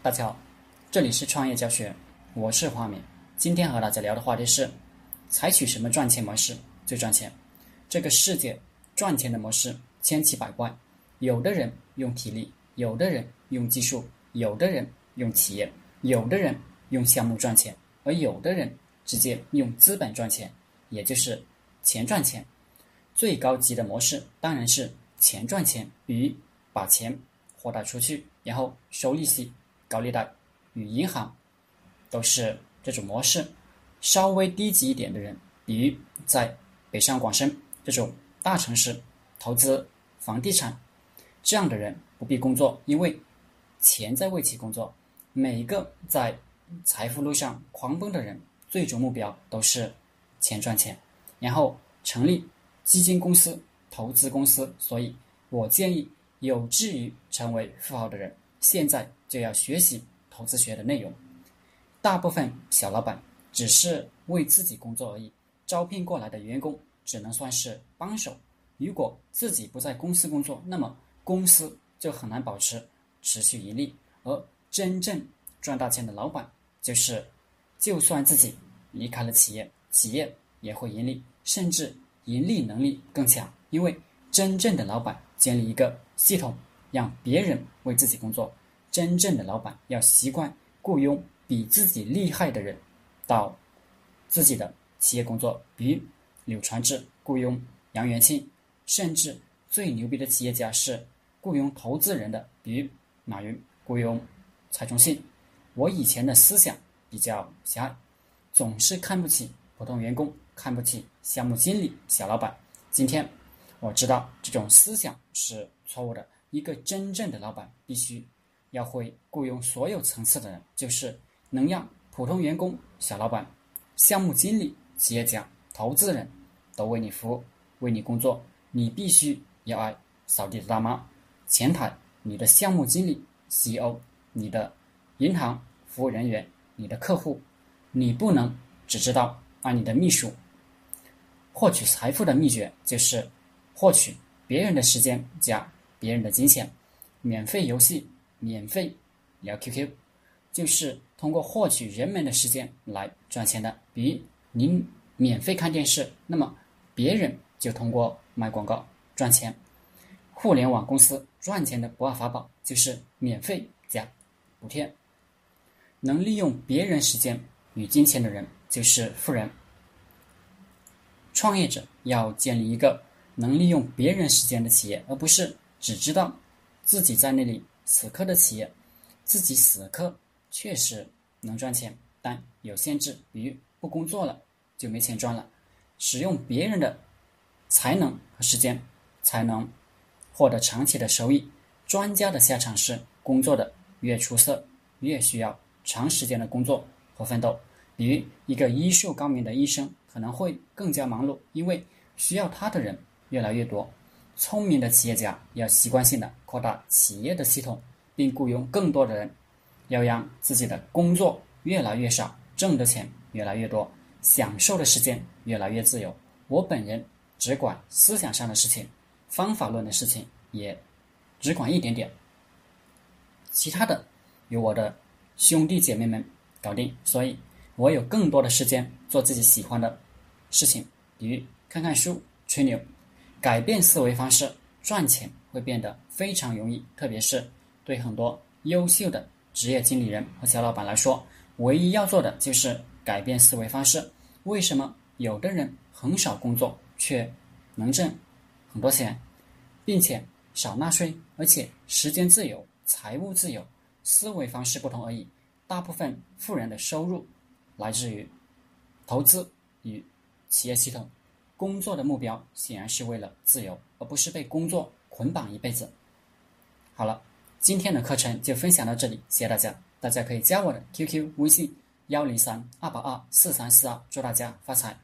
大家好，这里是创业教学，我是华明。今天和大家聊的话题是：采取什么赚钱模式最赚钱？这个世界赚钱的模式千奇百怪，有的人用体力，有的人用技术，有的人用企业，有的人用项目赚钱，而有的人直接用资本赚钱，也就是钱赚钱。最高级的模式当然是钱赚钱，与把钱豁贷出去，然后收利息。高利贷与银行都是这种模式，稍微低级一点的人，比如在北上广深这种大城市投资房地产，这样的人不必工作，因为钱在为其工作。每一个在财富路上狂奔的人，最终目标都是钱赚钱，然后成立基金公司、投资公司。所以我建议，有志于成为富豪的人。现在就要学习投资学的内容。大部分小老板只是为自己工作而已，招聘过来的员工只能算是帮手。如果自己不在公司工作，那么公司就很难保持持续盈利。而真正赚大钱的老板，就是就算自己离开了企业，企业也会盈利，甚至盈利能力更强。因为真正的老板建立一个系统。让别人为自己工作，真正的老板要习惯雇佣比自己厉害的人到自己的企业工作，比如柳传志雇佣杨元庆，甚至最牛逼的企业家是雇佣投资人的，比如马云雇佣蔡崇信。我以前的思想比较狭隘，总是看不起普通员工，看不起项目经理、小老板。今天我知道这种思想是错误的。一个真正的老板必须要会雇佣所有层次的人，就是能让普通员工、小老板、项目经理、企业家、投资人都为你服务、为你工作。你必须要爱扫地的大妈、前台、你的项目经理、CEO、你的银行服务人员、你的客户。你不能只知道爱你的秘书。获取财富的秘诀就是获取别人的时间加。别人的金钱，免费游戏，免费聊 QQ，就是通过获取人们的时间来赚钱的。比如您免费看电视，那么别人就通过卖广告赚钱。互联网公司赚钱的不二法宝就是免费加补贴。能利用别人时间与金钱的人就是富人。创业者要建立一个能利用别人时间的企业，而不是。只知道自己在那里死磕的企业，自己死磕确实能赚钱，但有限制，比如不工作了就没钱赚了。使用别人的才能和时间，才能获得长期的收益。专家的下场是，工作的越出色，越需要长时间的工作和奋斗。比如一个医术高明的医生，可能会更加忙碌，因为需要他的人越来越多。聪明的企业家要习惯性的扩大企业的系统，并雇佣更多的人，要让自己的工作越来越少，挣的钱越来越多，享受的时间越来越自由。我本人只管思想上的事情，方法论的事情也只管一点点，其他的由我的兄弟姐妹们搞定。所以，我有更多的时间做自己喜欢的事情，比如看看书、吹牛。改变思维方式，赚钱会变得非常容易。特别是对很多优秀的职业经理人和小老板来说，唯一要做的就是改变思维方式。为什么有的人很少工作却能挣很多钱，并且少纳税，而且时间自由、财务自由？思维方式不同而已。大部分富人的收入来自于投资与企业系统。工作的目标显然是为了自由，而不是被工作捆绑一辈子。好了，今天的课程就分享到这里，谢谢大家。大家可以加我的 QQ 微信幺零三二八二四三四二，祝大家发财。